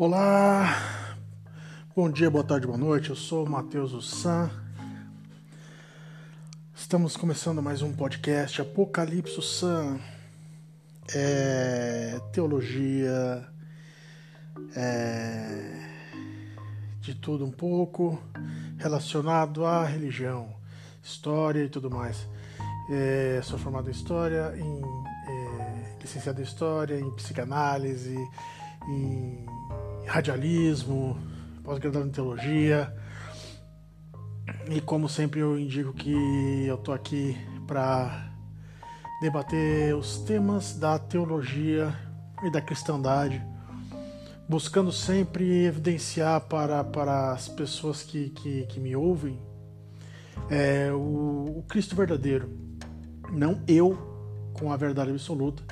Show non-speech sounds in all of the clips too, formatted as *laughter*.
Olá, bom dia, boa tarde, boa noite. Eu sou o Matheus Ussan. Estamos começando mais um podcast Apocalipse San. É, teologia, é, de tudo um pouco relacionado à religião, história e tudo mais. É, sou formado em história, em, é, licenciado em história, em psicanálise, em radialismo, pós-graduado em teologia. E como sempre eu indico que eu tô aqui para debater os temas da teologia e da cristandade, buscando sempre evidenciar para, para as pessoas que, que, que me ouvem é, o, o Cristo verdadeiro. Não eu com a verdade absoluta,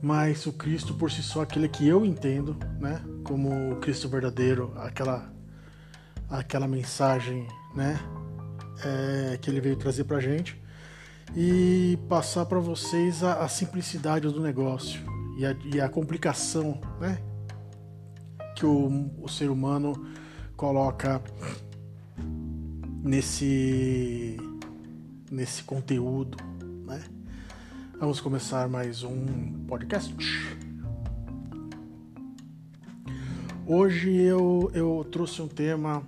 mas o Cristo por si só, aquele que eu entendo, né, como o Cristo verdadeiro, aquela aquela mensagem, né, é, que ele veio trazer para gente e passar para vocês a, a, simplicidade do negócio e a, e a complicação, né, que o, o ser humano coloca nesse nesse conteúdo, né? Vamos começar mais um podcast. Hoje eu, eu trouxe um tema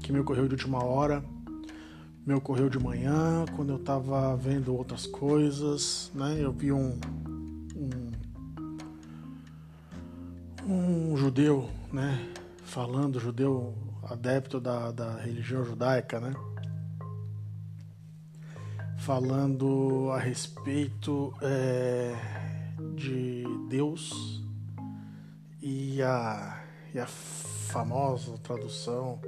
que me ocorreu de última hora, me ocorreu de manhã, quando eu estava vendo outras coisas, né? Eu vi um, um, um judeu, né? Falando, judeu adepto da, da religião judaica, né? falando a respeito é, de Deus e a, e a famosa tradução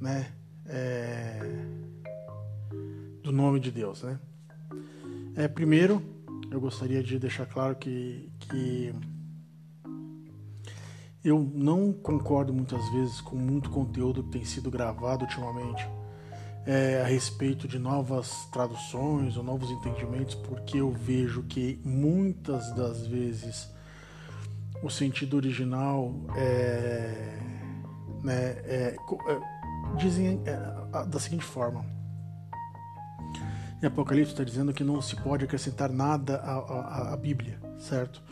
né, é, do nome de Deus. Né? É, primeiro, eu gostaria de deixar claro que, que eu não concordo muitas vezes com muito conteúdo que tem sido gravado ultimamente é, a respeito de novas traduções ou novos entendimentos, porque eu vejo que muitas das vezes o sentido original é, né, é, é dizem é, da seguinte forma. Em Apocalipse está dizendo que não se pode acrescentar nada à, à, à Bíblia, certo?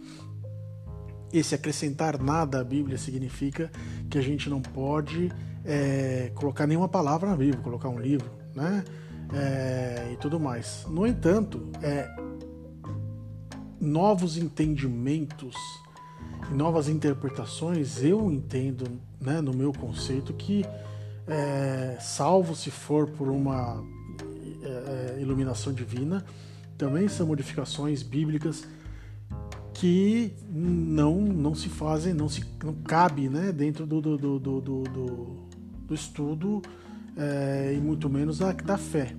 Esse acrescentar nada à Bíblia significa que a gente não pode é, colocar nenhuma palavra na Bíblia, colocar um livro, né? É, e tudo mais. No entanto, é, novos entendimentos novas interpretações, eu entendo, né, no meu conceito, que é, salvo se for por uma é, é, iluminação divina, também são modificações bíblicas que não não se fazem, não se não cabe, né, dentro do, do, do, do, do do estudo é, e muito menos da, da fé.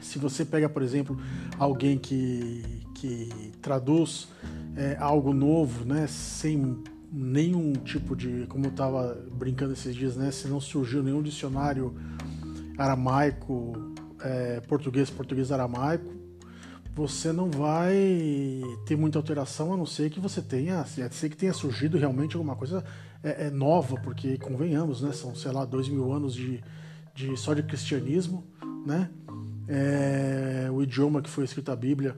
Se você pega, por exemplo, alguém que, que traduz é, algo novo, né, sem nenhum tipo de, como eu estava brincando esses dias, né, se não surgiu nenhum dicionário aramaico, é, português, português aramaico, você não vai ter muita alteração a não ser que você tenha, a ser que tenha surgido realmente alguma coisa é, é, nova, porque convenhamos, né? São, sei lá, dois mil anos de, de só de cristianismo, né? É, o idioma que foi escrita a Bíblia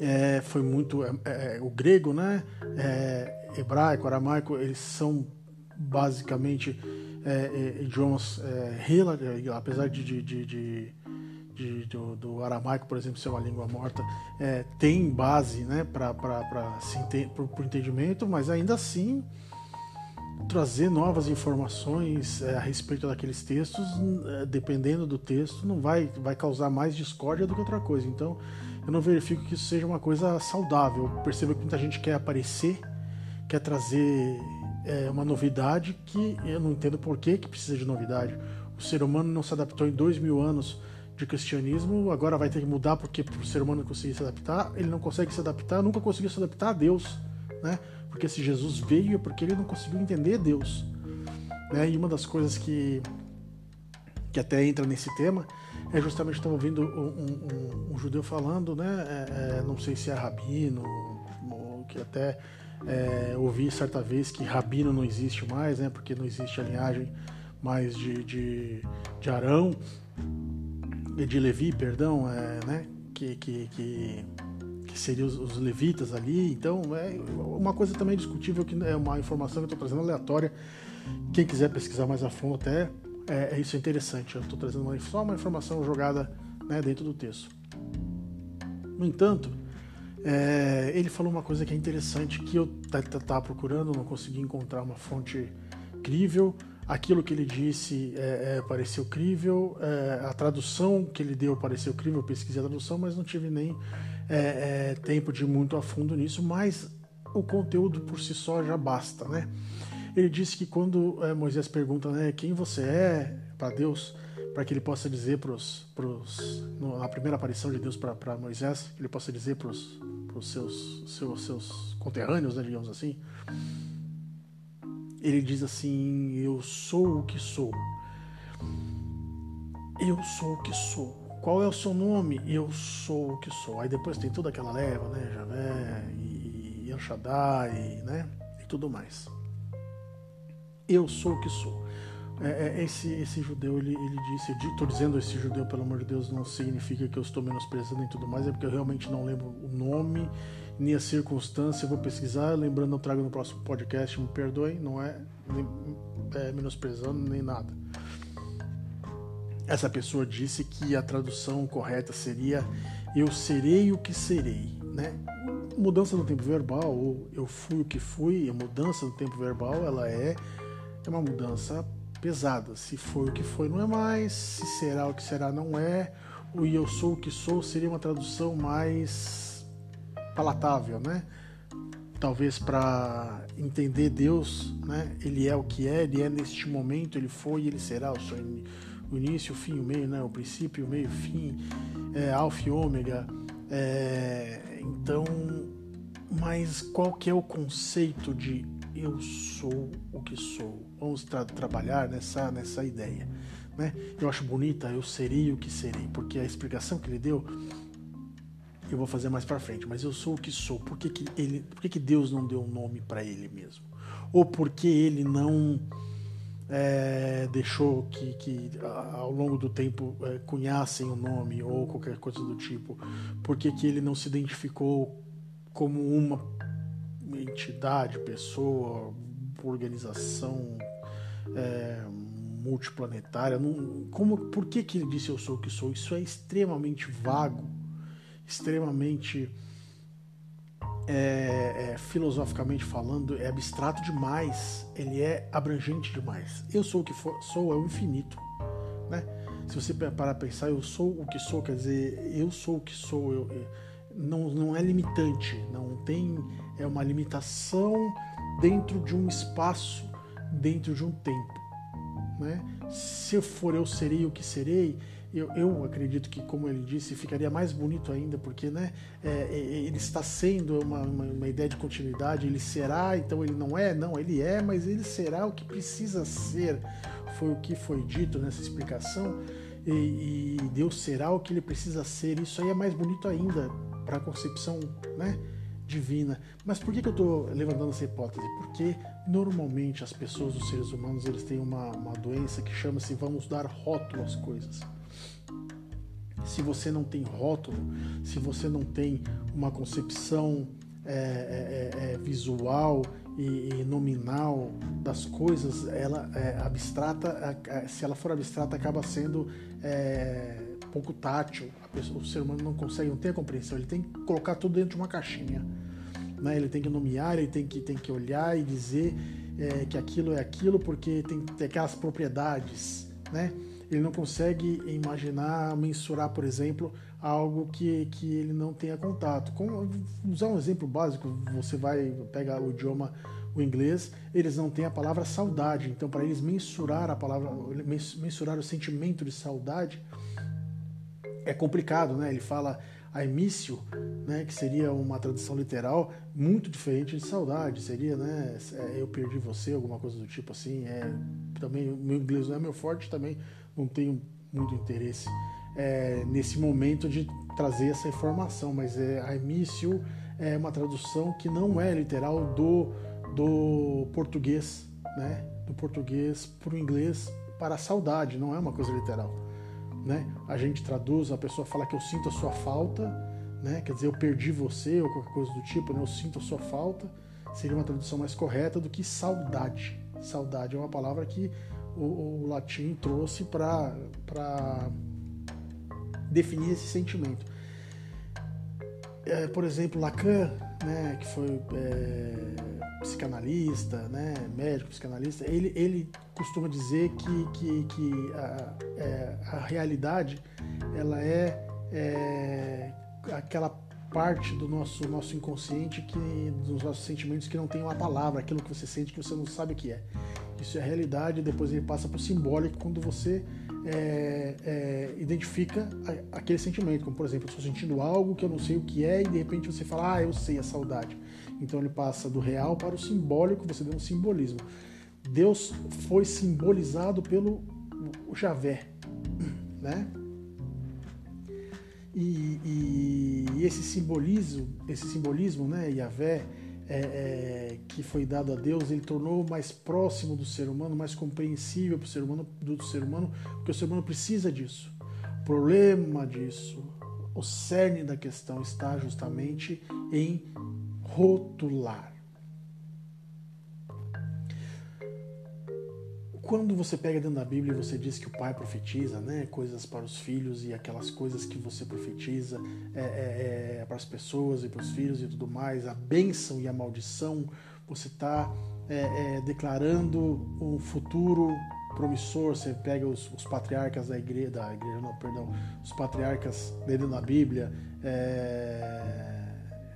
é, foi muito é, é, o grego, né? hebraico, aramaico, eles são basicamente idiomas apesar de, de, de, de de, do, do, aramaico, por exemplo, ser uma língua morta, é, tem base né, para o entendimento, mas ainda assim trazer novas informações é, a respeito daqueles textos, é, dependendo do texto, não vai, vai causar mais discórdia do que outra coisa. Então, eu não verifico que isso seja uma coisa saudável. Eu percebo que muita gente quer aparecer, quer trazer é, uma novidade que eu não entendo por que, que precisa de novidade. O ser humano não se adaptou em dois mil anos de cristianismo, agora vai ter que mudar porque o ser humano conseguir se adaptar, ele não consegue se adaptar, nunca conseguiu se adaptar a Deus, né? Porque se Jesus veio é porque ele não conseguiu entender Deus, né? E uma das coisas que que até entra nesse tema é justamente estava ouvindo um, um, um, judeu falando, né? É, é, não sei se é rabino, que até É, ouvi certa vez que Rabino não existe mais, né? Porque não existe a linhagem mais de, de, de Arão, de Levi, perdão, é, né? Que, que, que, que seriam os, os, levitas ali. Então, é uma coisa também discutível, que é uma informação que eu estou trazendo aleatória. Quem quiser pesquisar mais a fundo, até é, é isso é interessante. Eu estou trazendo uma, só uma informação jogada né, dentro do texto. No entanto, é, ele falou uma coisa que é interessante que eu estava procurando, não consegui encontrar uma fonte crível. Aquilo que ele disse é, é, pareceu crível, é, a tradução que ele deu pareceu crível, eu pesquisei a tradução, mas não tive nem é, tempo de ir muito a fundo nisso, mas o conteúdo por si só já basta, né? Ele disse que quando Moisés pergunta né, quem você é para Deus, para que ele possa dizer para os, na primeira aparição de Deus para Moisés, ele possa dizer para os seus, seus, seus conterrâneos, né, digamos assim, ele diz assim: Eu sou o que sou. Eu sou o que sou. Qual é o seu nome? Eu sou o que sou. Aí depois tem toda aquela leva, né? Javé e Yanshadai, né? E tudo mais. Eu sou o que sou. É, é, esse, esse judeu, ele, ele disse, estou dizendo esse judeu, pelo amor de Deus, não significa que eu estou menosprezando e tudo mais, é porque eu realmente não lembro o nome nem a circunstância, eu vou pesquisar, lembrando, eu trago no próximo podcast, me perdoem, não é, nem, é menosprezando nem nada. Essa pessoa disse que a tradução correta seria eu serei o que serei, né? Mudança no tempo verbal, ou eu fui o que fui, a mudança no tempo verbal, ela é, é uma mudança pesada. Se foi o que foi, não é mais. Se será o que será, não é. O eu sou o que sou seria uma tradução mais palatável, né? Talvez para entender Deus, né? Ele é o que é, ele é neste momento, ele foi e ele será o, seu, o início, o fim, o meio, né? O princípio, o meio, o fim, é, alfa e ômega. É, então, mas qual que é o conceito de eu sou o que sou. Vamos tra trabalhar nessa, nessa ideia. Né? Eu acho bonita, eu serei o que serei, porque a explicação que ele deu eu vou fazer mais para frente, mas eu sou o que sou. Por que, que, ele, por que, que Deus não deu um nome para ele mesmo? Ou por que ele não é, deixou que, que, ao longo do tempo é, cunhassem o nome ou qualquer coisa do tipo? Por que, que ele não se identificou como uma entidade, pessoa, organização é, multiplanetária. Não, como, por que, que ele disse eu sou o que sou? Isso é extremamente vago, extremamente é, é, filosoficamente falando, é abstrato demais, ele é abrangente demais. Eu sou o que for, sou é o infinito, né? Se você parar a pensar, eu sou o que sou, quer dizer, eu sou o que sou, eu, não, não é limitante, não tem é uma limitação dentro de um espaço, dentro de um tempo. Né? Se eu for eu serei o que serei, eu, eu acredito que, como ele disse, ficaria mais bonito ainda, porque né, é, é, ele está sendo uma, uma, uma, ideia de continuidade, ele será, então ele não é, não, ele é, mas ele será o que precisa ser, foi o que foi dito nessa explicação, e, e Deus será o que ele precisa ser, isso aí é mais bonito ainda para a concepção né, divina. Mas por que, que eu estou levantando essa hipótese? Porque normalmente as pessoas, os seres humanos, eles têm uma, uma doença que chama-se vamos dar rótulo às coisas. Se você não tem rótulo, se você não tem uma concepção é, é, é, é visual e, e, nominal das coisas, ela é abstrata, se ela for abstrata, acaba sendo é, pouco tátil. Pessoa, o ser humano não consegue, não tem a compreensão. Ele tem que colocar tudo dentro de uma caixinha. Né? Ele tem que nomear, ele tem que, tem que olhar e dizer é, que aquilo é aquilo porque tem, tem aquelas propriedades. Né? Ele não consegue imaginar, mensurar, por exemplo, algo que, que ele não tenha contato. Usar um exemplo básico, você vai pegar o idioma o inglês, eles não têm a palavra saudade. Então, para eles mensurar a palavra, mensurar o sentimento de saudade, é complicado, né? Ele fala aimício, né, que seria uma tradução literal muito diferente de saudade, seria, né, é, eu perdi você, alguma coisa do tipo assim. É, também meu inglês não é meu forte, também não tenho muito interesse é, nesse momento de trazer essa informação, mas é, I é uma tradução que não é literal do, do português, né? Do português para o inglês para saudade, não é uma coisa literal. Né? A gente traduz, a pessoa fala que eu sinto a sua falta, né? quer dizer, eu perdi você ou qualquer coisa do tipo, né? eu sinto a sua falta, seria uma tradução mais correta do que saudade. Saudade é uma palavra que o, o latim trouxe para definir esse sentimento. É, por exemplo, Lacan, né, que foi é, psicanalista, né, médico psicanalista, ele, ele costuma dizer que, que, que a, é, a realidade ela é, é, aquela parte do nosso, nosso inconsciente, que, dos nossos sentimentos que não tem uma palavra, aquilo que você sente que você não sabe o que é. Isso é a realidade, depois ele passa para o simbólico quando você é, é, identifica aquele sentimento, como por exemplo, eu estou sentindo algo que eu não sei o que é e de repente você fala, ah, eu sei, a saudade. Então ele passa do real para o simbólico, você deu um simbolismo. Deus foi simbolizado pelo Javé, *clears throat* né? E, e, e, esse simbolismo, esse simbolismo, né, Yahvé, é, é, que foi dado a Deus, ele tornou mais próximo do ser humano, mais compreensível para o ser humano, do ser humano, porque o ser humano precisa disso. O problema disso, o cerne da questão está justamente em rotular. Quando você pega dentro da Bíblia e você diz que o pai profetiza, né, coisas para os filhos e aquelas coisas que você profetiza é, é, é, para as pessoas e para os filhos e tudo mais, a bênção e a maldição, você está é, é, declarando um futuro promissor. Você pega os, os, patriarcas da igreja, da igreja, não, perdão, os patriarcas dentro da Bíblia, é,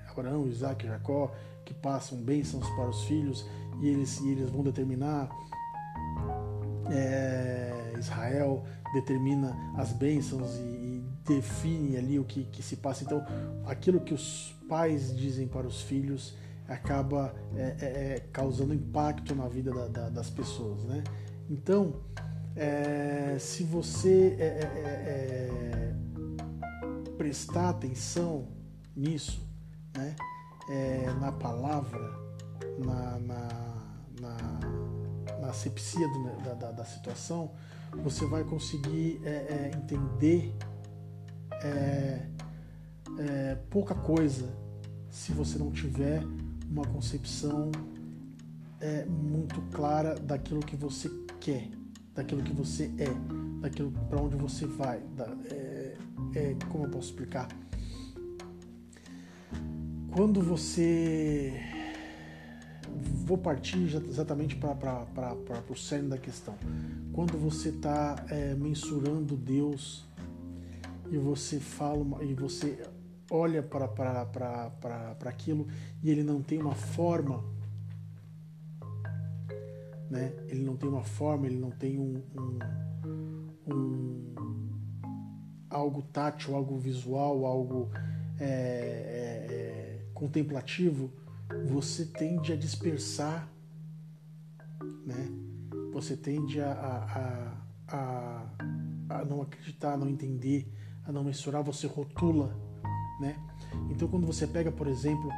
Abraão, Isaac, Jacó, que passam bênçãos para os filhos e eles, e eles vão determinar é, Israel determina as bênçãos e, e, define ali o que, que se passa. Então, aquilo que os pais dizem para os filhos acaba é, é, é causando impacto na vida da, da, das pessoas, né? Então, é, se você é, prestar atenção nisso, né? na palavra, na, na, na na asepsia do, da, da, da, situação, você vai conseguir é, é, entender é, é, pouca coisa se você não tiver uma concepção é, muito clara daquilo que você quer, daquilo que você é, daquilo para onde você vai. Da, é, como eu posso explicar? Quando você vou partir exatamente para o cerne da questão. Quando você está é, mensurando Deus e você fala e você olha para aquilo e ele não tem uma forma, né? Ele não tem uma forma, ele não tem um, um, um algo tátil, algo visual, algo é, é, é contemplativo você tende a dispersar, né? Você tende a, a, a, a não acreditar, a não entender, a não mensurar, você rotula, né? Então, quando você pega, por exemplo,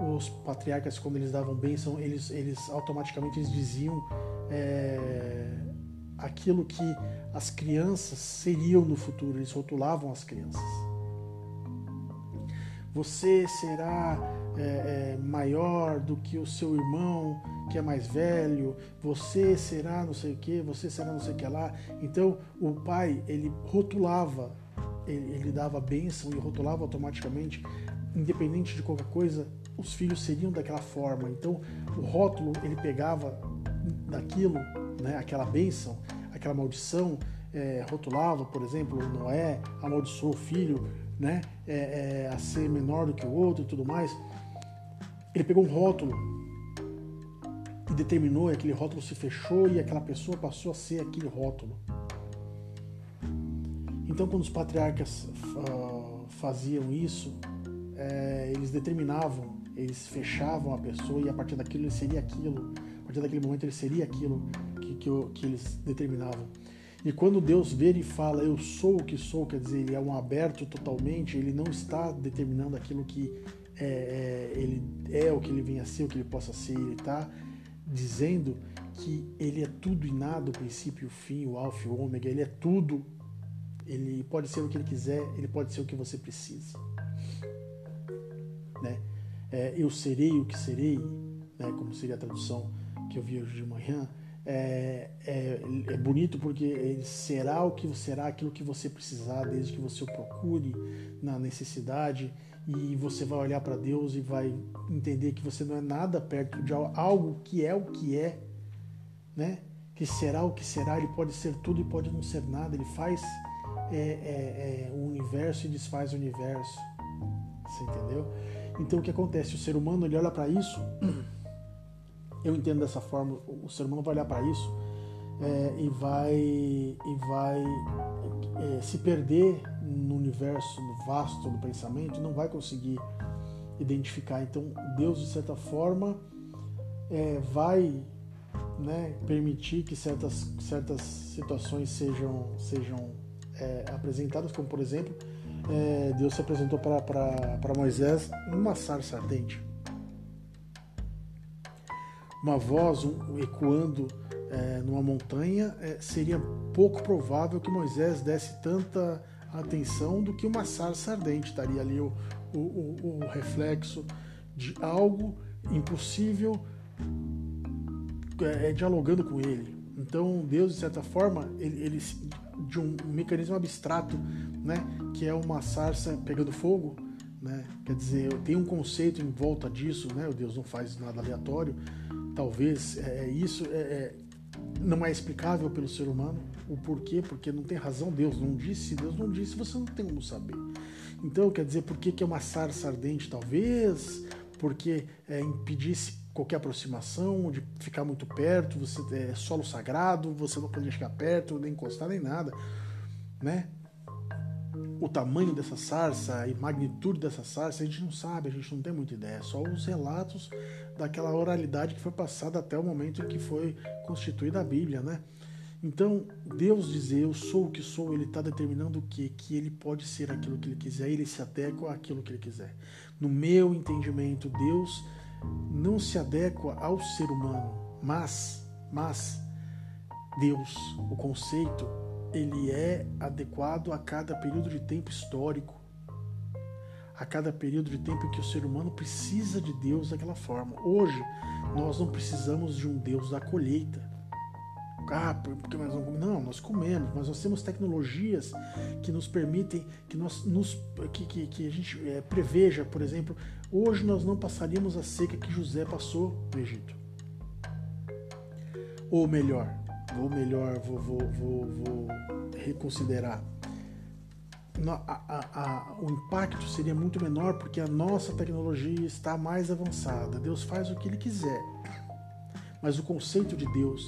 os patriarcas, quando eles davam bênção, eles, eles automaticamente eles diziam é, aquilo que as crianças seriam no futuro, eles rotulavam as crianças. Você será é, maior do que o seu irmão que é mais velho, você será não sei o que, você será não sei o que lá. Então o pai ele rotulava, ele, ele dava bênção e rotulava automaticamente, independente de qualquer coisa, os filhos seriam daquela forma. Então o rótulo ele pegava daquilo, né, aquela bênção, aquela maldição, é, rotulava, por exemplo, Noé amaldiçoou o filho, né, é, é, a ser menor do que o outro e tudo mais. Ele pegou um rótulo e determinou, e aquele rótulo se fechou e aquela pessoa passou a ser aquele rótulo. Então, quando os patriarcas uh, faziam isso, é, eles determinavam, eles fechavam a pessoa e a partir daquilo ele seria aquilo, a partir daquele momento ele seria aquilo que, que, que eles determinavam. E quando Deus vê e fala, eu sou o que sou, quer dizer, ele é um aberto totalmente, ele não está determinando aquilo que é, é, ele é, o que ele venha a ser, o que ele possa ser, ele está dizendo que ele é tudo e nada, o princípio, o fim, o alfa o ômega, ele é tudo. Ele pode ser o que ele quiser, ele pode ser o que você precisa. Né? É, eu serei o que serei, né, como seria a tradução que eu vi hoje de manhã, é, é, é, bonito porque ele será o que será aquilo que você precisar, desde que você o procure na necessidade e você vai olhar para Deus e vai entender que você não é nada perto de algo que é o que é, né? Que será o que será, ele pode ser tudo e pode não ser nada, ele faz é, é, é o universo e desfaz o universo, você entendeu? Então o que acontece? O ser humano ele olha para isso *clears throat* eu entendo dessa forma, o ser humano vai olhar para isso é, e vai, e vai é, se perder no universo no vasto do pensamento não vai conseguir identificar. Então, Deus, de certa forma, é, vai né, permitir que certas, certas situações sejam, sejam é, apresentadas, como por exemplo, é, Deus se apresentou para Moisés numa sarça ardente uma voz um, ecoando é, numa montanha, é, seria pouco provável que Moisés desse tanta atenção do que uma sarça ardente. Estaria ali o, o, o, o reflexo de algo impossível é, dialogando com ele. Então Deus, de certa forma, ele, ele de um mecanismo abstrato, né, que é uma sarça pegando fogo, né? Quer dizer, tem um conceito em volta disso, né? O Deus não faz nada aleatório talvez é, isso é, é, não é explicável pelo ser humano. O porquê? Porque não tem razão. Deus não disse. Deus não disse. Você não tem como saber. Então, quer dizer, por que, que é uma sarça ardente? Talvez porque é, impedisse qualquer aproximação, de ficar muito perto, você é solo sagrado, você não podia chegar perto, nem encostar, nem nada, né? O tamanho dessa sarça e magnitude dessa sarça, a gente não sabe, a gente não tem muita ideia. Só os relatos daquela oralidade que foi passada até o momento em que foi constituída a Bíblia, né? Então, Deus dizer eu sou o que sou, ele está determinando o quê? Que ele pode ser aquilo que ele quiser, ele se adequa àquilo que ele quiser. No meu entendimento, Deus não se adequa ao ser humano, mas, mas Deus, o conceito ele é adequado a cada período de tempo histórico, a cada período de tempo em que o ser humano precisa de Deus daquela forma. Hoje, nós não precisamos de um Deus da colheita. Ah, porque nós não. Não, nós comemos, mas nós temos tecnologias que nos permitem que nós nos que, que, que a gente é, preveja, por exemplo, hoje nós não passaríamos a seca que José passou no Egito. Ou melhor, vou melhor, vou, vou, vou, vou reconsiderar. A, a, a, o impacto seria muito menor porque a nossa tecnologia está mais avançada. Deus faz o que Ele quiser. Mas o conceito de Deus,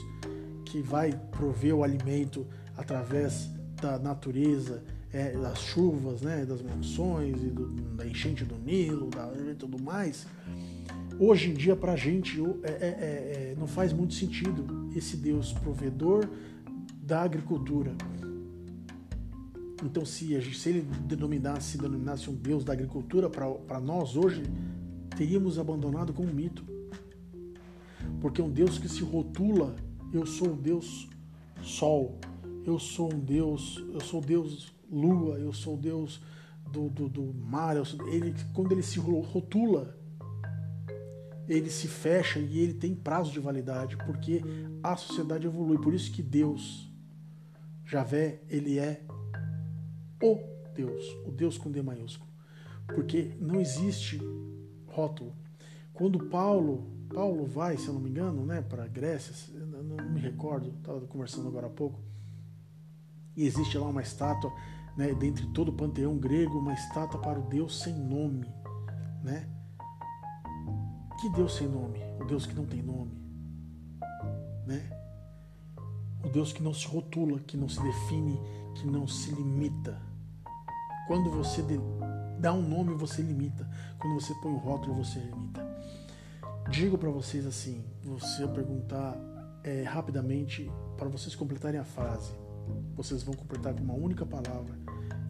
que vai prover o alimento através da natureza, é, das chuvas, né, das monções, do, da enchente do Nilo da, e tudo mais, hoje em dia para a gente é, é, é, não faz muito sentido esse Deus provedor da agricultura. Então, se, se ele denominasse, denominasse um Deus da agricultura para nós hoje, teríamos abandonado como mito. Porque um Deus que se rotula, eu sou o Deus Sol, eu sou um Deus, eu sou Deus Lua, eu sou Deus do, do, do mar. Sou, ele, quando ele se rotula, ele se fecha e ele tem prazo de validade, porque a sociedade evolui. Por isso que Deus, Javé, ele é o Deus, o Deus com D maiúsculo. Porque não existe rótulo. Quando Paulo, Paulo vai, se eu não me engano, né, para a Grécia, não me recordo, estava conversando agora há pouco, e existe lá uma estátua, né, dentre todo o panteão grego, uma estátua para o Deus sem nome, né? Que Deus sem nome? O Deus que não tem nome. Né? O Deus que não se rotula, que não se define, que não se limita. Quando você dá um nome, você limita. Quando você põe um rótulo, você limita. Digo para vocês assim, você perguntar é, rapidamente para vocês completarem a frase. vocês vão completar com uma única palavra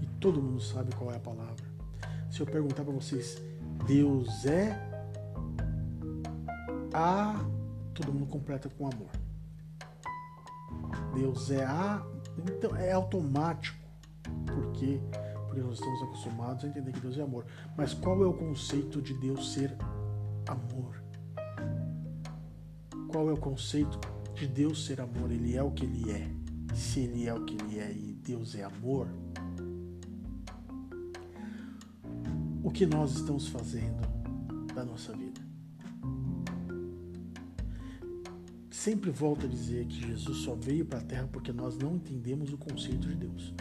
e todo mundo sabe qual é a palavra. Se eu perguntar para vocês, Deus é a, todo mundo completa com amor. Deus é a, então é automático. Por quê? Porque nós estamos acostumados a entender que Deus é amor. Mas qual é o conceito de Deus ser amor? Qual é o conceito de Deus ser amor? Ele é o que ele é. Se ele é o que ele é e Deus é amor, o que nós estamos fazendo da nossa vida? Sempre volto a dizer que Jesus só veio para a Terra porque nós não entendemos o conceito de Deus.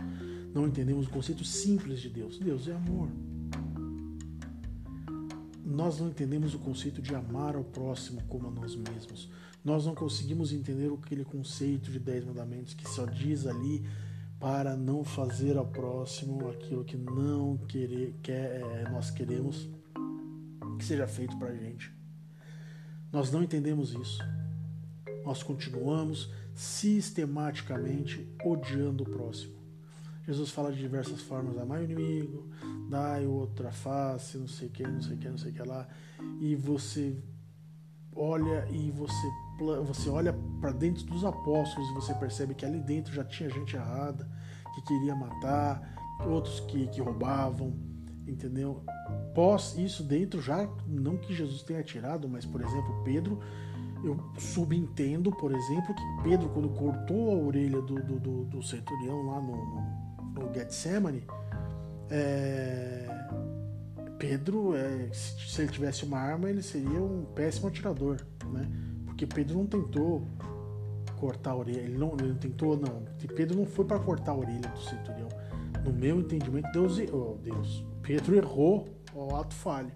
Não entendemos o conceito simples de Deus. Deus é amor nós não entendemos o conceito de amar ao próximo como a nós mesmos. Nós não conseguimos entender aquele conceito de dez mandamentos que só diz ali para não fazer ao próximo aquilo que não querer, quer, é, nós queremos que seja feito para a gente. Nós não entendemos isso. Nós continuamos sistematicamente odiando o próximo. Jesus fala de diversas formas: amar o inimigo, dai outra face, não sei o que, não sei o que, não sei o que lá. E você olha e você, você olha para dentro dos apóstolos e você percebe que ali dentro já tinha gente errada, que queria matar, outros que, que roubavam, entendeu? Pós isso dentro já, não que Jesus tenha tirado, mas por exemplo, Pedro, eu subentendo, por exemplo, que Pedro, quando cortou a orelha do, do, do, do centurião lá no, no, no Getsemane, é, Pedro, é, se, se, ele tivesse uma arma, ele seria um péssimo atirador, né? Porque Pedro não tentou cortar a orelha, ele não, ele não tentou, não. Pedro não foi para cortar a orelha do centurião. No meu entendimento, Deus, oh, Deus, Pedro errou o ato falho.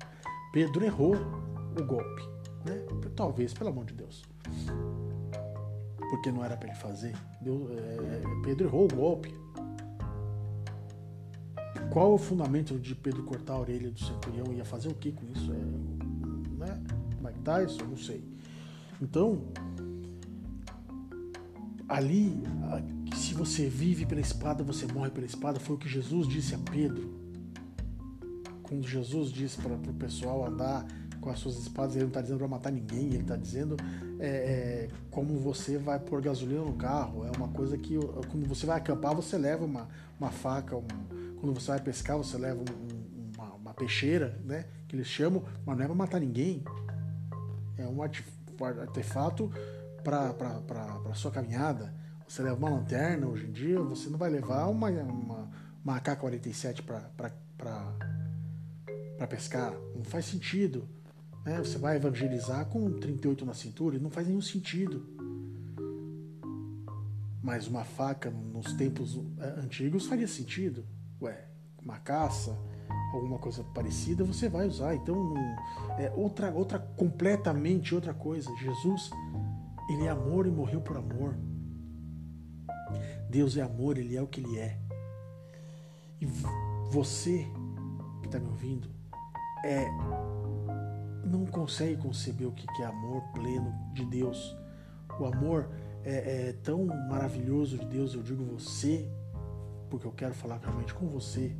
Pedro errou o golpe, né? Talvez pelo amor de Deus, porque não era para ele fazer. Deus, é, Pedro errou o golpe. Qual o fundamento de Pedro cortar a orelha do centurião? Ia fazer o que com isso? É, né? Mike Tyson? Não sei. Então, ali, se você vive pela espada, você morre pela espada, foi o que Jesus disse a Pedro. Quando Jesus disse para o pessoal andar com as suas espadas, ele não está dizendo para matar ninguém, ele está dizendo é, é, como você vai pôr gasolina no carro. É uma coisa que, quando você vai acampar, você leva uma, uma faca, quando você vai pescar, você leva um, uma, uma, peixeira, né? Que eles chamam, mas não é para matar ninguém. É um artefato para sua caminhada. Você leva uma lanterna hoje em dia, você não vai levar uma, uma, uma AK-47 para pescar. Não faz sentido. Né? Você vai evangelizar com 38 na cintura não faz nenhum sentido. Mas uma faca nos tempos eh, antigos faria sentido ué, uma caça, alguma coisa parecida, você vai usar. Então, é outra, outra completamente outra coisa. Jesus, ele é amor e morreu por amor. Deus é amor, ele é o que ele é. E você que está me ouvindo, é não consegue conceber o que é amor pleno de Deus. O amor é, é tão maravilhoso de Deus, eu digo você porque eu quero falar realmente com você,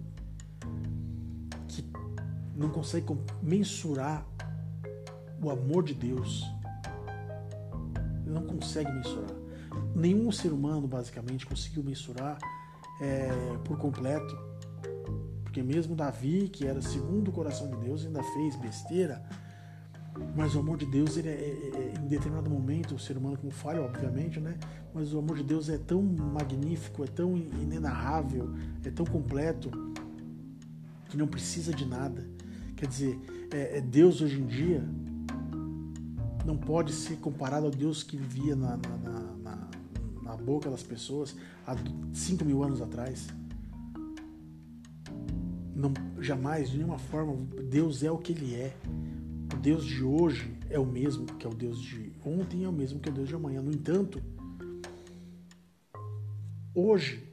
que não consegue mensurar o amor de Deus. Não consegue mensurar. Nenhum ser humano, basicamente, conseguiu mensurar é, por completo. Porque mesmo Davi, que era segundo o coração de Deus, ainda fez besteira. Mas o amor de Deus, ele é, é, é, em determinado momento, o ser humano como falha, obviamente, né? mas o amor de Deus é tão magnífico, é tão inenarrável, é tão completo, que não precisa de nada. Quer dizer, é, é Deus hoje em dia não pode ser comparado ao Deus que vivia na, na, na, na boca das pessoas há 5 mil anos atrás. Não, jamais, de nenhuma forma, Deus é o que Ele é. O Deus de hoje é o mesmo que é o Deus de ontem, é o mesmo que é o Deus de amanhã. No entanto, Hoje,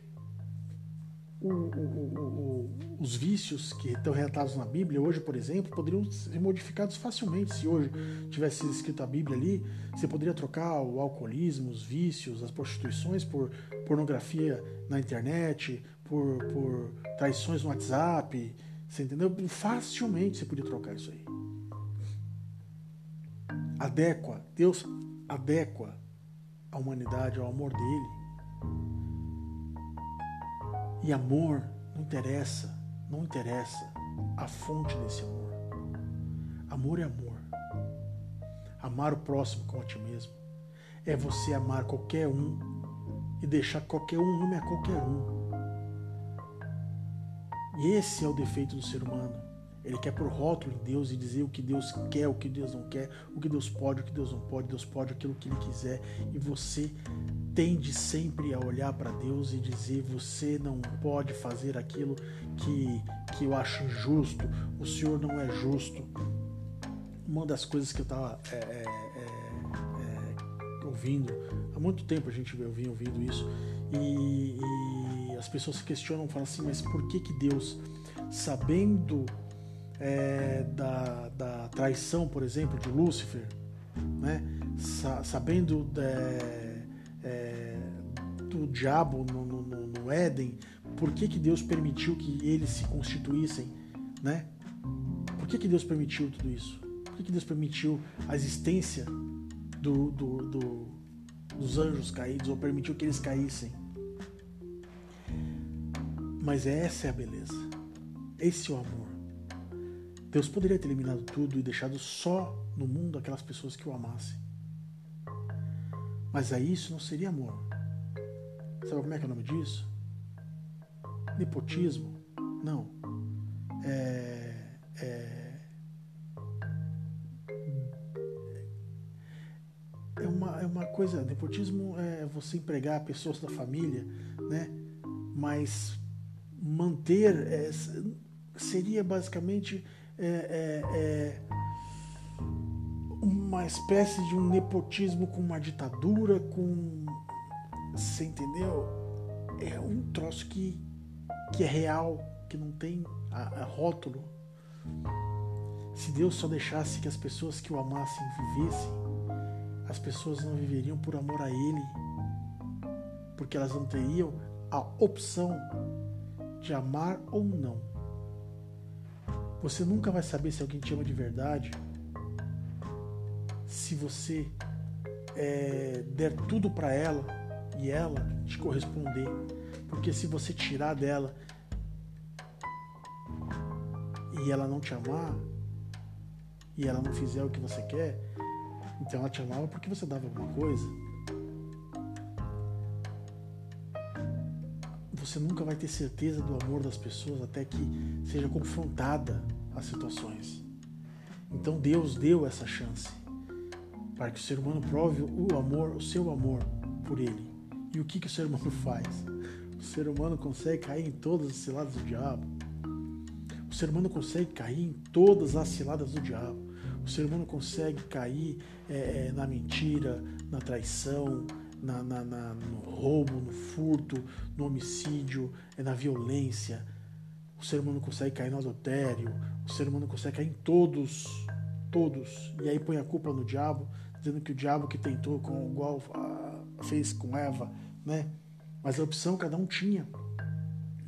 o, o, os vícios que estão relatados na Bíblia hoje, por exemplo, poderiam ser modificados facilmente. Se hoje tivesse escrito a Bíblia ali, você poderia trocar o alcoolismo, os vícios, as prostituições por pornografia na internet, por, por traições no WhatsApp, você entendeu? Facilmente você podia trocar isso aí. Adequa, Deus adequa a humanidade ao amor dele. E amor não interessa, não interessa a fonte desse amor. Amor é amor. Amar o próximo como a ti mesmo é você amar qualquer um e deixar qualquer um nome a qualquer um. E esse é o defeito do ser humano. Ele quer pôr rótulo em Deus e dizer o que Deus quer, o que Deus não quer, o que Deus pode, o que Deus não pode, Deus pode aquilo que Ele quiser. E você tende sempre a olhar para Deus e dizer: você não pode fazer aquilo que, que eu acho injusto, o Senhor não é justo. Uma das coisas que eu estava é, é, é, é, ouvindo, há muito tempo a gente vem ouvindo isso, e, e as pessoas se questionam, falam assim: mas por que, que Deus, sabendo é, da, da, traição, por exemplo, de Lúcifer, né? Sa sabendo é, é, do diabo no, no, no, Éden, por que, que Deus permitiu que eles se constituíssem? Né? Por que, que Deus permitiu tudo isso? Por que, que Deus permitiu a existência do, do, do, dos anjos caídos, ou permitiu que eles caíssem? Mas essa é a beleza. Esse é o amor. Deus poderia ter eliminado tudo e deixado só no mundo aquelas pessoas que o amassem. Mas aí isso não seria amor. Sabe como é que é o nome disso? Nepotismo? Não. É, é, é, uma, é uma coisa. Nepotismo é você empregar pessoas da família, né? Mas manter é, seria basicamente é, é, uma espécie de um nepotismo com uma ditadura, com. Você entendeu? É um troço que, que é real, que não tem a, a rótulo. Se Deus só deixasse que as pessoas que o amassem vivessem, as pessoas não viveriam por amor a Ele, porque elas não teriam a opção de amar ou não. Você nunca vai saber se alguém te ama de verdade se você é, der tudo para ela e ela te corresponder. Porque se você tirar dela e ela não te amar e ela não fizer o que você quer, então ela te amava porque você dava alguma coisa. Você nunca vai ter certeza do amor das pessoas até que seja confrontada às situações. Então Deus deu essa chance para que o ser humano prove o amor, o seu amor por ele. E o que, que o ser humano *laughs* faz? O ser humano consegue cair em todas as ciladas do diabo. O ser humano consegue cair em todas as ciladas do diabo. O ser humano consegue cair é, na mentira, na traição, na, na, na, no roubo, no furto, no homicídio, é na violência. O ser humano consegue cair no adultério, o ser humano consegue cair em todos, todos. E aí põe a culpa no diabo, dizendo que o diabo que tentou, com, igual a, fez com Eva, né? Mas a opção cada um tinha.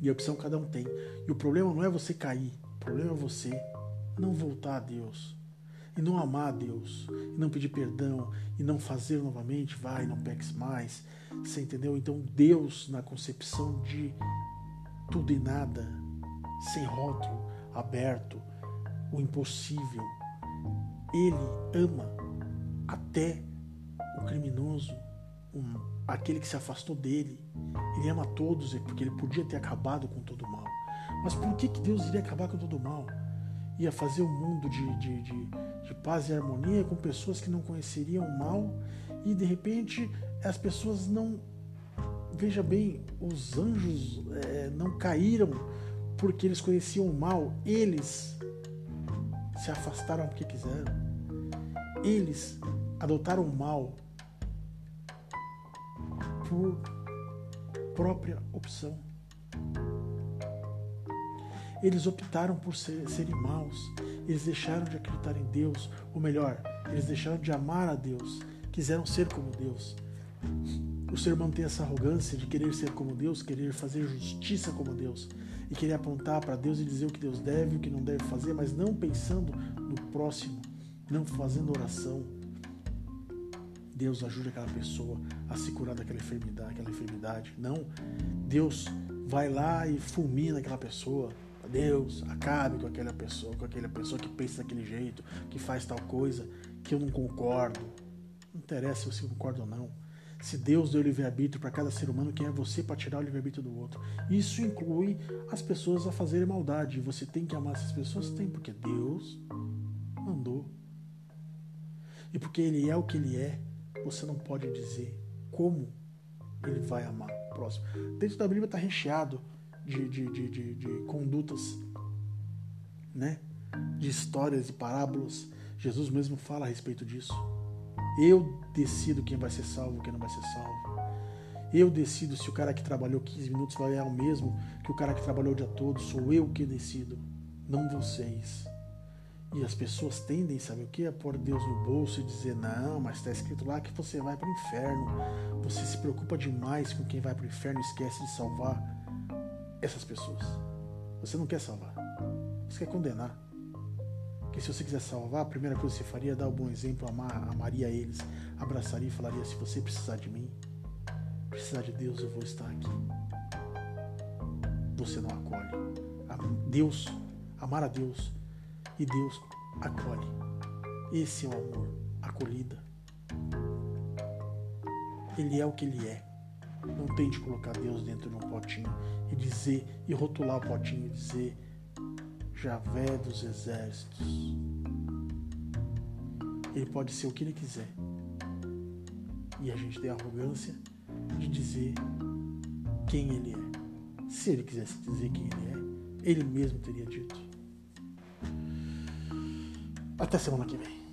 E a opção cada um tem. E o problema não é você cair, o problema é você não voltar a Deus e não amar a Deus, e não pedir perdão, e não fazer novamente, vai, não peques mais. Você entendeu? Então Deus, na concepção de tudo e nada, sem rótulo, aberto, o impossível, Ele ama até o criminoso, um, aquele que se afastou dele. Ele ama todos, porque ele podia ter acabado com todo o mal. Mas por que, que Deus iria acabar com todo o mal? Ia fazer um mundo de, de, de de paz e harmonia com pessoas que não conheceriam o mal e de repente as pessoas não. Veja bem, os anjos é, não caíram porque eles conheciam o mal, eles se afastaram porque quiseram. Eles adotaram o mal por própria opção. Eles optaram por ser, serem maus. Eles deixaram de acreditar em Deus, ou melhor, eles deixaram de amar a Deus. Quiseram ser como Deus. O ser humano tem essa arrogância de querer ser como Deus, querer fazer justiça como Deus e querer apontar para Deus e dizer o que Deus deve, o que não deve fazer, mas não pensando no próximo, não fazendo oração. Deus ajude aquela pessoa a se curar daquela enfermidade, aquela enfermidade. Não, Deus vai lá e fulmina aquela pessoa. Deus, acabe com aquela pessoa, com aquela pessoa que pensa daquele jeito, que faz tal coisa, que eu não concordo. Não interessa se você concorda ou não. Se Deus deu livre-arbítrio para cada ser humano, quem é você para tirar o livre-arbítrio do outro? Isso inclui as pessoas a fazerem maldade. Você tem que amar essas pessoas? Tem, porque Deus mandou. E porque Ele é o que Ele é, você não pode dizer como Ele vai amar o próximo. Dentro da Bíblia está recheado de, de, de, de, de condutas, né? de histórias e parábolas. Jesus mesmo fala a respeito disso. Eu decido quem vai ser salvo, quem não vai ser salvo. Eu decido se o cara que trabalhou 15 minutos vai ganhar o mesmo que o cara que trabalhou o dia todo. Sou eu que decido, não vocês. E as pessoas tendem, sabe o que? A pôr Deus no bolso e dizer: não, mas está escrito lá que você vai para o inferno. Você se preocupa demais com quem vai para o inferno esquece de salvar essas pessoas. Você não quer salvar, você quer condenar que se você quiser salvar, a primeira coisa que você faria é dar um bom exemplo, amar, amaria eles, abraçaria e falaria: se você precisar de mim, precisar de Deus, eu vou estar aqui. Você não acolhe. Deus, amar a Deus e Deus acolhe. Esse é o amor, acolhida. Ele é o que ele é. Não tente colocar Deus dentro de um potinho e dizer, e rotular o potinho e dizer Javé dos exércitos. Ele pode ser o que ele quiser. E a gente tem a arrogância de dizer quem ele é. Se ele quisesse dizer quem ele é, ele mesmo teria dito. Até semana que vem.